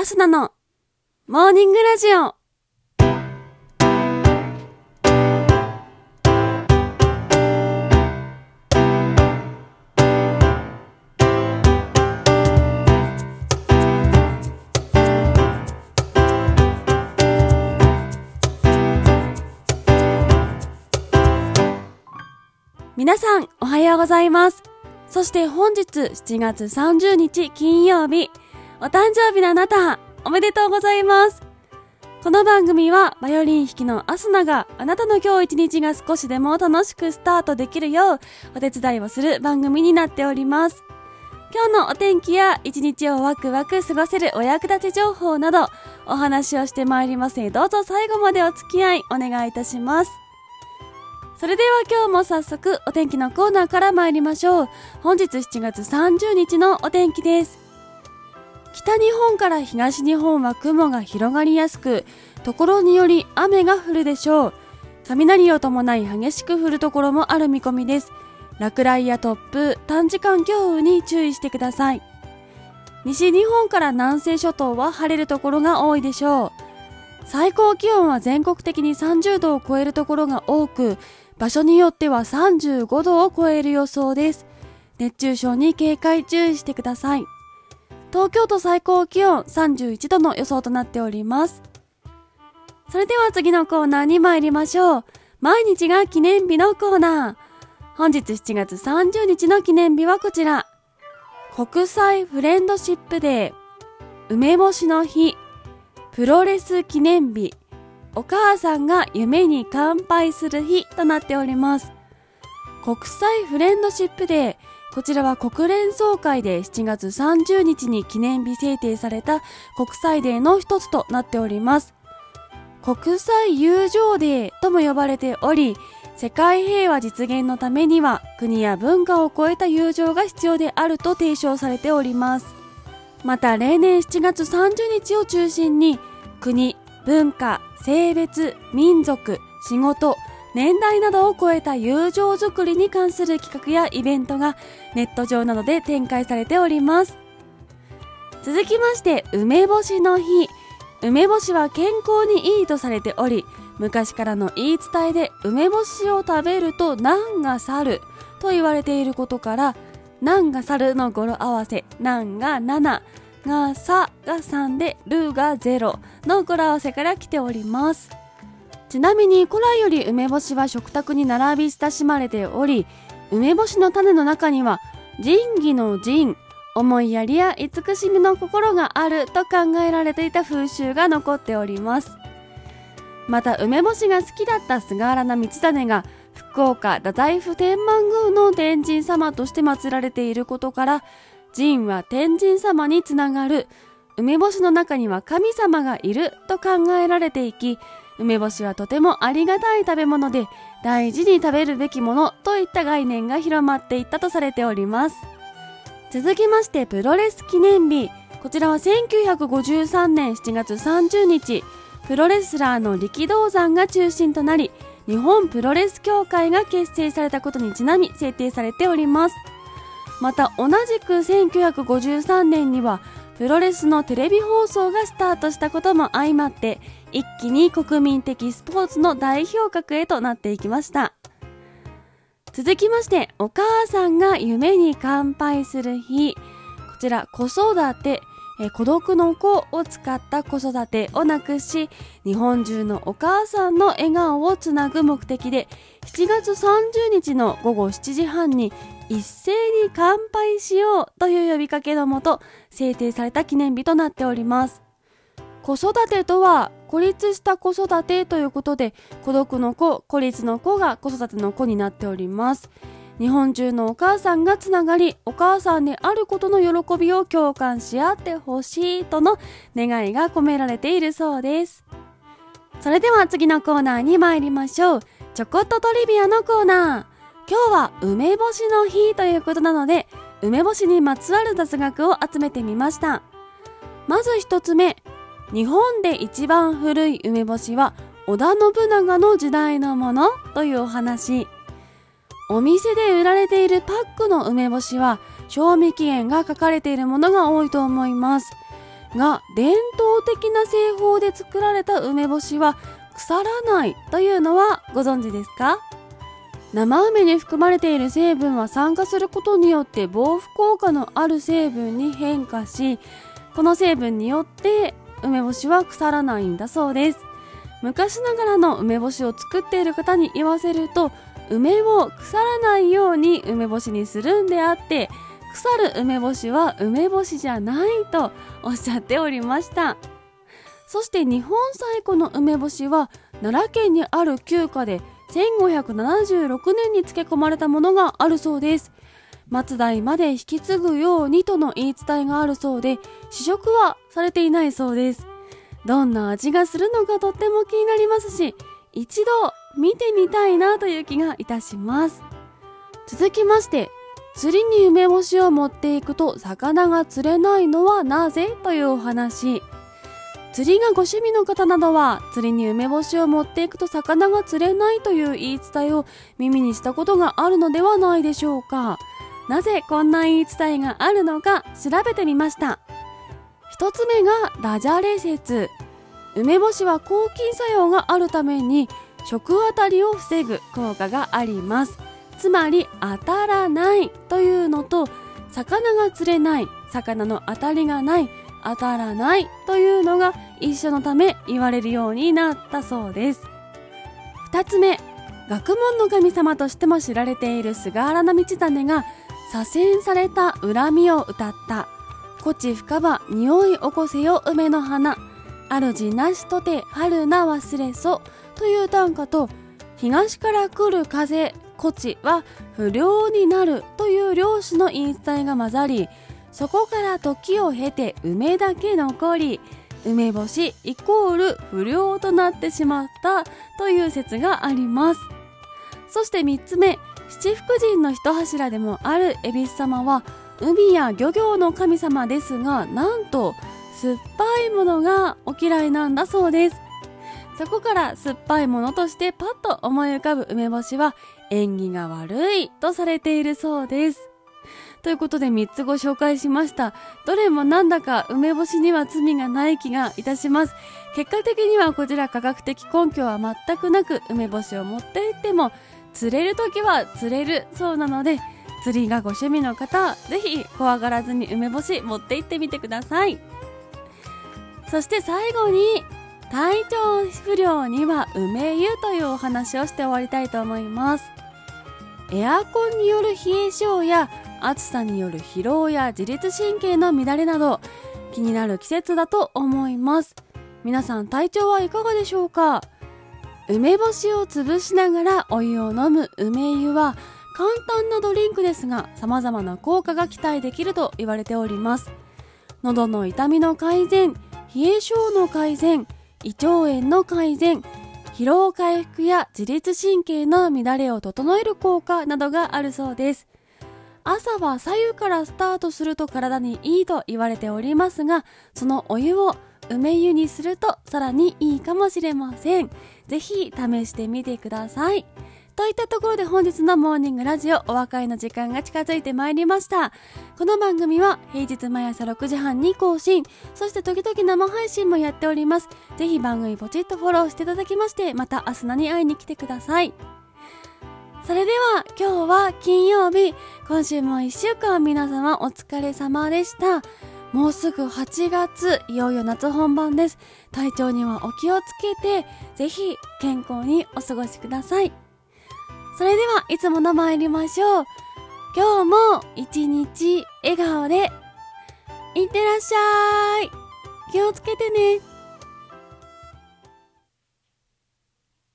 アスナのモーニングラジオ。皆さんおはようございます。そして本日7月30日金曜日。お誕生日のあなたおめでとうございます。この番組はバイオリン弾きのアスナがあなたの今日一日が少しでも楽しくスタートできるようお手伝いをする番組になっております。今日のお天気や一日をワクワク過ごせるお役立ち情報などお話をしてまいります。のでどうぞ最後までお付き合いお願いいたします。それでは今日も早速お天気のコーナーから参りましょう。本日7月30日のお天気です。北日本から東日本は雲が広がりやすくところにより雨が降るでしょう。雷を伴い激しく降るところもある見込みです。落雷や突風短時間強雨に注意してください。西日本から南西諸島は晴れるところが多いでしょう。最高気温は全国的に30度を超えるところが多く場所によっては35度を超える予想です。熱中症に警戒注意してください。東京都最高気温31度の予想となっております。それでは次のコーナーに参りましょう。毎日が記念日のコーナー。本日7月30日の記念日はこちら。国際フレンドシップデー。梅干しの日。プロレス記念日。お母さんが夢に乾杯する日となっております。国際フレンドシップデー。こちらは国連総会で7月30日に記念日制定された国際デーの一つとなっております。国際友情デーとも呼ばれており世界平和実現のためには国や文化を超えた友情が必要であると提唱されております。また例年7月30日を中心に国文化性別民族仕事年代などを超えた友情づくりに関する企画やイベントがネット上などで展開されております。続きまして梅干しの日。梅干しは健康にいいとされており昔からの言い伝えで梅干しを食べると難が去ると言われていることから難が去るの語呂合わせ難が7がさが3でるが0の語呂合わせから来ております。ちなみに古来より梅干しは食卓に並び親しまれており梅干しの種の中には仁義の仁思いやりや慈しみの心があると考えられていた風習が残っております。また梅干しが好きだった菅原道真が福岡太宰府天満宮の天神様として祀られていることから神は天神様につながる。梅干しの中には神様がいると考えられていき梅干しはとてもありがたい食べ物で大事に食べるべきものといった概念が広まっていったとされております。続きましてプロレス記念日。こちらは1953年7月30日。プロレスラーの力道山が中心となり日本プロレス協会が結成されたことにちなみ制定されております。また同じく1953年にはプロレスのテレビ放送がスタートしたことも相まって一気に国民的スポーツの代表格へとなっていきました。続きましてお母さんが夢に乾杯する日。こちら子育てえ孤独の子を使った子育てをなくし日本中のお母さんの笑顔をつなぐ目的で7月30日の午後7時半に一斉に乾杯しようという呼びかけのもと制定された記念日となっております。子育てとは孤立した子育てということで孤独の子孤立の子が子育ての子になっております。日本中のお母さんがつながりお母さんであることの喜びを共感し合ってほしいとの願いが込められているそうです。それでは次のコーナーに参りましょう。ちょこっとトリビアのコーナー。今日は梅干しの日ということなので梅干しにまつわる雑学を集めてみました。まず一つ目日本で一番古い梅干しは織田信長の時代のものというお話。お店で売られているパックの梅干しは賞味期限が書かれているものが多いと思います。が伝統的な製法で作られた梅干しは腐らないというのはご存知ですか？生梅に含まれている成分は酸化することによって防腐効果のある成分に変化しこの成分によって梅干しは腐らないんだそうです。昔ながらの梅干しを作っている方に言わせると梅を腐らないように梅干しにするんであって腐る梅干しは梅干しじゃないとおっしゃっておりました。そして日本最古の梅干しは奈良県にある旧家で1576年に漬け込まれたものがあるそうです。末代まで引き継ぐようにとの言い伝えがあるそうで試食はされていないそうです。どんな味がするのかとっても気になりますし一度見てみたいなという気がいたします。続きまして釣りに梅干しを持っていくと魚が釣れないのはなぜというお話。釣りがご趣味の方などは釣りに梅干しを持っていくと魚が釣れないという言い伝えを耳にしたことがあるのではないでしょうか。なぜこんな言い伝えがあるのか調べてみました。一つ目がダジャレ説。梅干しは抗菌作用があるために食当たりを防ぐ効果があります。つまり当たらないというのと魚が釣れない魚の当たりがない当たらないというのが一緒のため言われるようになったそうです。2つ目学問の神様としても知られている菅原道真が左遷された恨みを歌った「こち深場匂い起こせよ梅の花」「主なしとて春な忘れそ」という短歌と「東から来る風こちは不良になる」という漁師の言い伝えが混ざりそこから時を経て梅だけ残り梅干しイコール不良となってしまったという説があります。そして3つ目七福神の一柱でもある恵比寿様は海や漁業の神様ですがなんと酸っぱいものがお嫌いなんだそうです。そこから酸っぱいものとしてパッと思い浮かぶ梅干しは縁起が悪いとされているそうです。ということで3つご紹介しました。どれもなんだか梅干しには罪がない気がいたします。結果的にはこちら科学的根拠は全くなく梅干しを持っていっても釣れる時は釣れるそうなので釣りがご趣味の方ぜひ怖がらずに梅干し持って行ってみてください。そして最後に体調不良には梅湯というお話をして終わりたいと思います。エアコンによる冷え性や暑さによる疲労や自律神経の乱れなど気になる季節だと思います。皆さん体調はいかがでしょうか？梅干しを潰しながらお湯を飲む梅湯は簡単なドリンクですが様々な効果が期待できると言われております。喉の痛みの改善冷え性の改善胃腸炎の改善疲労回復や自律神経の乱れを整える効果などがあるそうです。朝は左右からスタートすると体にいいと言われておりますがそのお湯を梅湯にするとさらにいいかもしれません。ぜひ試してみてください。といったところで本日のモーニングラジオお別れの時間が近づいてまいりました。この番組は平日毎朝6時半に更新。そして時々生配信もやっております。ぜひ番組ポチッとフォローしていただきましてまた明日何会いに来てください。それでは今日は金曜日、今週も1週間皆様お疲れ様でした。もうすぐ8月、いよいよ夏本番です。体調にはお気をつけて、ぜひ健康にお過ごしください。それではいつもの参りましょう。今日も一日笑顔で、いってらっしゃい。気をつけてね。